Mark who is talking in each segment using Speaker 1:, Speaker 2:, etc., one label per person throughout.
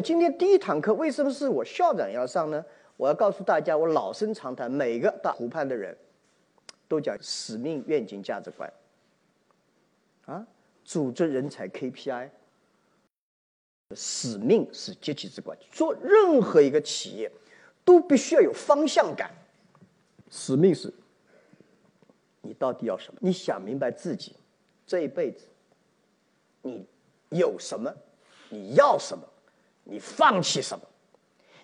Speaker 1: 今天第一堂课为什么是我校长要上呢？我要告诉大家，我老生常谈，每个大湖畔的人都讲使命、愿景、价值观。啊，组织人才 KPI，使命是阶级之冠。做任何一个企业，都必须要有方向感。使命是，你到底要什么？你想明白自己这一辈子，你有什么？你要什么？你放弃什么？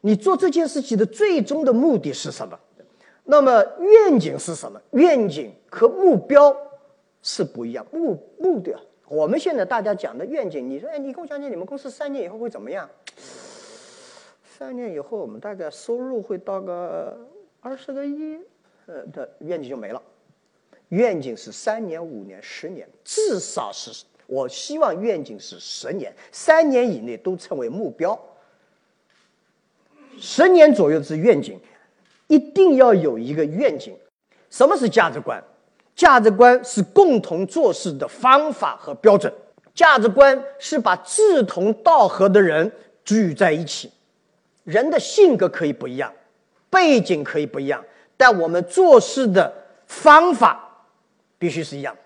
Speaker 1: 你做这件事情的最终的目的是什么？那么愿景是什么？愿景和目标是不一样。目目的，我们现在大家讲的愿景，你说，哎，你跟我讲讲你们公司三年以后会怎么样？三年以后，我们大概收入会到个二十个亿，呃，的愿景就没了。愿景是三年、五年、十年，至少是。我希望愿景是十年，三年以内都成为目标。十年左右是愿景，一定要有一个愿景。什么是价值观？价值观是共同做事的方法和标准。价值观是把志同道合的人聚在一起。人的性格可以不一样，背景可以不一样，但我们做事的方法必须是一样。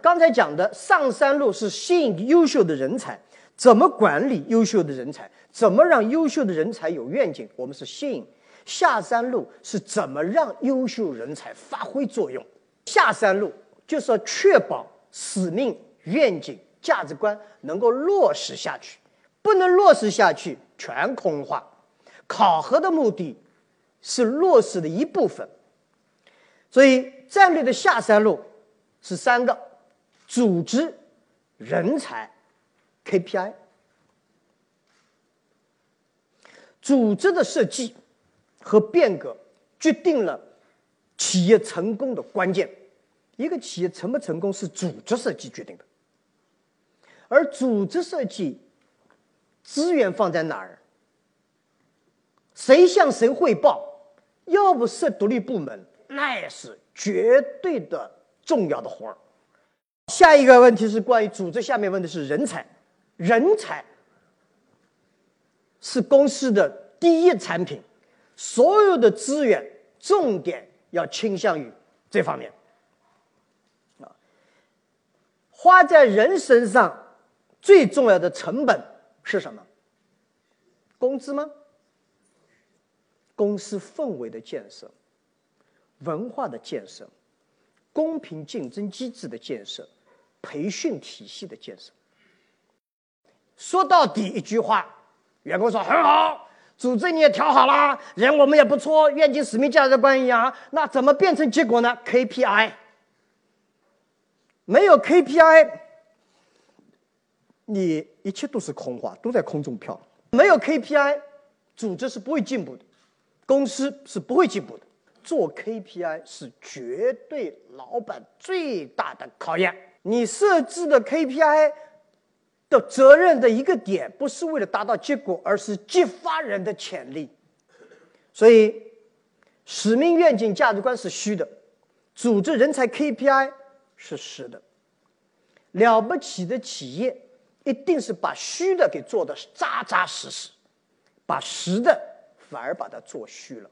Speaker 1: 刚才讲的上山路是吸引优秀的人才，怎么管理优秀的人才？怎么让优秀的人才有愿景？我们是吸引。下山路是怎么让优秀人才发挥作用？下山路就是要确保使命、愿景、价值观能够落实下去，不能落实下去全空话。考核的目的是落实的一部分，所以战略的下山路是三个。组织、人才、KPI，组织的设计和变革决定了企业成功的关键。一个企业成不成功是组织设计决定的，而组织设计资源放在哪儿？谁向谁汇报？要不设独立部门，那也是绝对的重要的活儿。下一个问题是关于组织，下面问的是人才，人才是公司的第一产品，所有的资源重点要倾向于这方面，啊，花在人身上最重要的成本是什么？工资吗？公司氛围的建设，文化的建设，公平竞争机制的建设。培训体系的建设，说到底一句话，员工说很好，组织你也调好了，人我们也不错，愿景、使命、价值观一样，那怎么变成结果呢？KPI 没有 KPI，你一切都是空话，都在空中飘。没有 KPI，组织是不会进步的，公司是不会进步的。做 KPI 是绝对老板最大的考验。你设置的 KPI 的责任的一个点，不是为了达到结果，而是激发人的潜力。所以，使命、愿景、价值观是虚的，组织人才 KPI 是实的。了不起的企业一定是把虚的给做的扎扎实实，把实的反而把它做虚了。